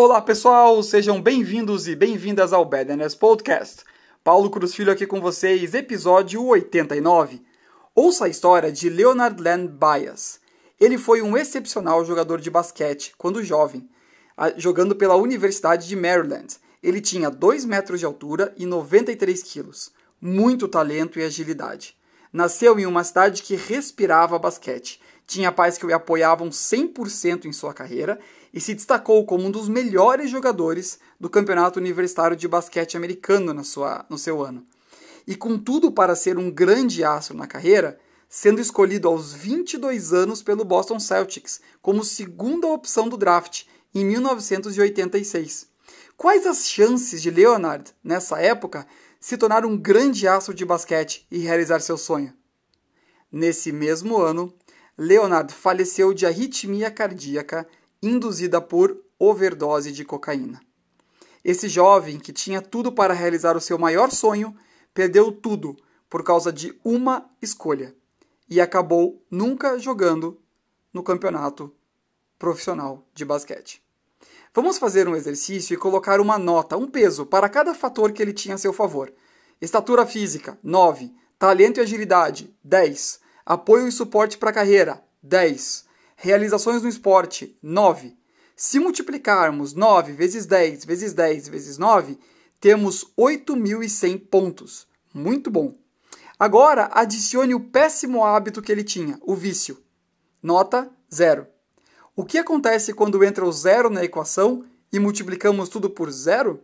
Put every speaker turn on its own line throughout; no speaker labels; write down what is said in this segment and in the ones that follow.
Olá pessoal, sejam bem-vindos e bem-vindas ao Badness Podcast. Paulo Cruz Filho aqui com vocês, episódio 89. Ouça a história de Leonard Land Bias. Ele foi um excepcional jogador de basquete quando jovem, jogando pela Universidade de Maryland. Ele tinha 2 metros de altura e 93 quilos, muito talento e agilidade. Nasceu em uma cidade que respirava basquete, tinha pais que o apoiavam 100% em sua carreira e se destacou como um dos melhores jogadores do Campeonato Universitário de Basquete Americano na sua, no seu ano. E com tudo para ser um grande astro na carreira, sendo escolhido aos 22 anos pelo Boston Celtics como segunda opção do draft em 1986. Quais as chances de Leonard, nessa época, se tornar um grande astro de basquete e realizar seu sonho? Nesse mesmo ano, Leonard faleceu de arritmia cardíaca induzida por overdose de cocaína. Esse jovem, que tinha tudo para realizar o seu maior sonho, perdeu tudo por causa de uma escolha e acabou nunca jogando no campeonato profissional de basquete. Vamos fazer um exercício e colocar uma nota, um peso, para cada fator que ele tinha a seu favor. Estatura física, 9. Talento e agilidade, 10. Apoio e suporte para a carreira, 10. Realizações no esporte, 9. Se multiplicarmos 9 vezes 10 vezes 10 vezes 9, temos 8.100 pontos. Muito bom. Agora, adicione o péssimo hábito que ele tinha, o vício. Nota 0. O que acontece quando entra o zero na equação e multiplicamos tudo por zero?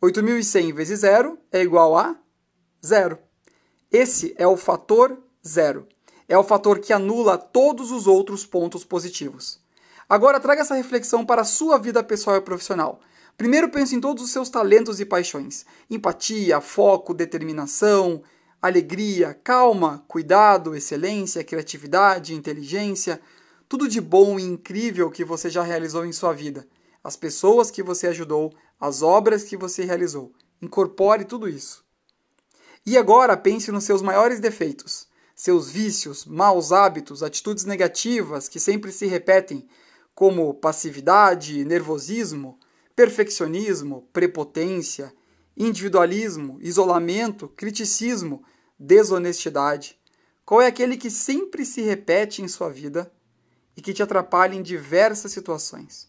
8.100 vezes zero é igual a zero. Esse é o fator zero é o fator que anula todos os outros pontos positivos. Agora traga essa reflexão para a sua vida pessoal e profissional. Primeiro pense em todos os seus talentos e paixões: empatia, foco, determinação, alegria, calma, cuidado, excelência, criatividade, inteligência, tudo de bom e incrível que você já realizou em sua vida. As pessoas que você ajudou, as obras que você realizou. Incorpore tudo isso. E agora pense nos seus maiores defeitos seus vícios, maus hábitos, atitudes negativas que sempre se repetem, como passividade, nervosismo, perfeccionismo, prepotência, individualismo, isolamento, criticismo, desonestidade. Qual é aquele que sempre se repete em sua vida e que te atrapalha em diversas situações?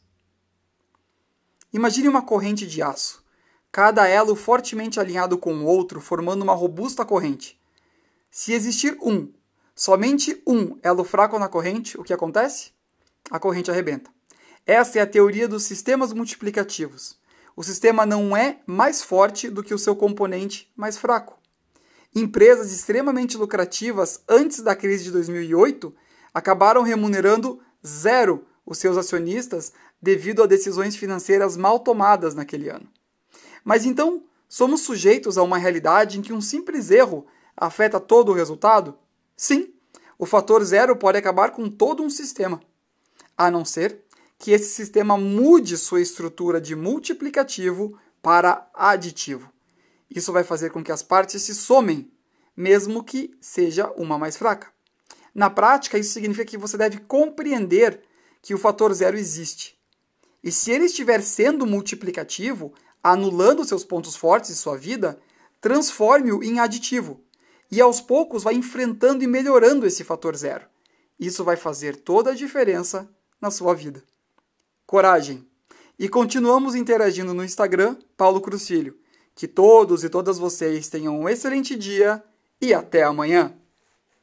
Imagine uma corrente de aço, cada elo fortemente alinhado com o outro, formando uma robusta corrente. Se existir um, somente um elo fraco na corrente, o que acontece? A corrente arrebenta. Essa é a teoria dos sistemas multiplicativos. O sistema não é mais forte do que o seu componente mais fraco. Empresas extremamente lucrativas antes da crise de 2008 acabaram remunerando zero os seus acionistas devido a decisões financeiras mal tomadas naquele ano. Mas então, somos sujeitos a uma realidade em que um simples erro afeta todo o resultado? Sim, o fator zero pode acabar com todo um sistema, a não ser que esse sistema mude sua estrutura de multiplicativo para aditivo. Isso vai fazer com que as partes se somem, mesmo que seja uma mais fraca. Na prática, isso significa que você deve compreender que o fator zero existe. E se ele estiver sendo multiplicativo, anulando seus pontos fortes de sua vida, transforme-o em aditivo e aos poucos vai enfrentando e melhorando esse fator zero. Isso vai fazer toda a diferença na sua vida. Coragem! E continuamos interagindo no Instagram, Paulo Cruz Filho. Que todos e todas vocês tenham um excelente dia e até amanhã!